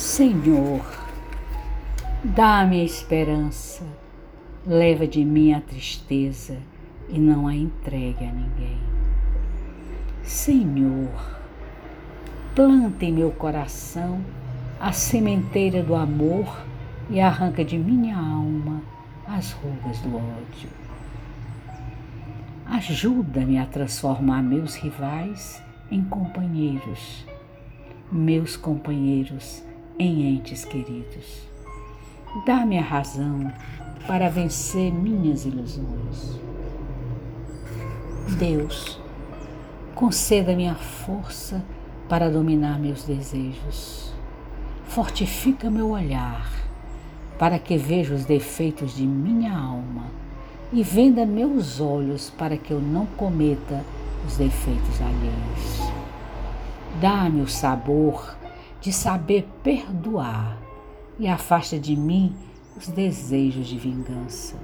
Senhor, dá-me a esperança, leva de mim a tristeza e não a entregue a ninguém. Senhor, planta em meu coração a sementeira do amor e arranca de minha alma as rugas do ódio. Ajuda-me a transformar meus rivais em companheiros, meus companheiros em entes queridos. Dá-me a razão para vencer minhas ilusões. Deus, conceda-me a força para dominar meus desejos. Fortifica meu olhar para que veja os defeitos de minha alma e venda meus olhos para que eu não cometa os defeitos alheios. Dá-me o sabor de saber perdoar e afasta de mim os desejos de vingança.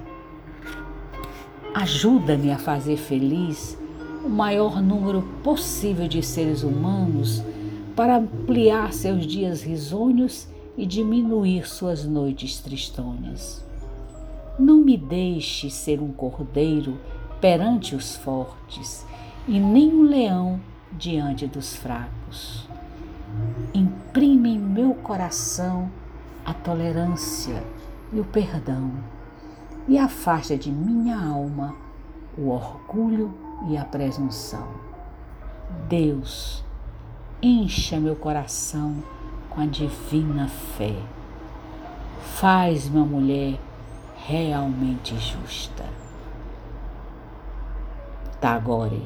Ajuda-me a fazer feliz o maior número possível de seres humanos para ampliar seus dias risonhos e diminuir suas noites tristonhas. Não me deixe ser um cordeiro perante os fortes e nem um leão diante dos fracos imprime em meu coração a tolerância e o perdão e afasta de minha alma o orgulho e a presunção. Deus, encha meu coração com a divina fé. Faz uma mulher realmente justa. Tagore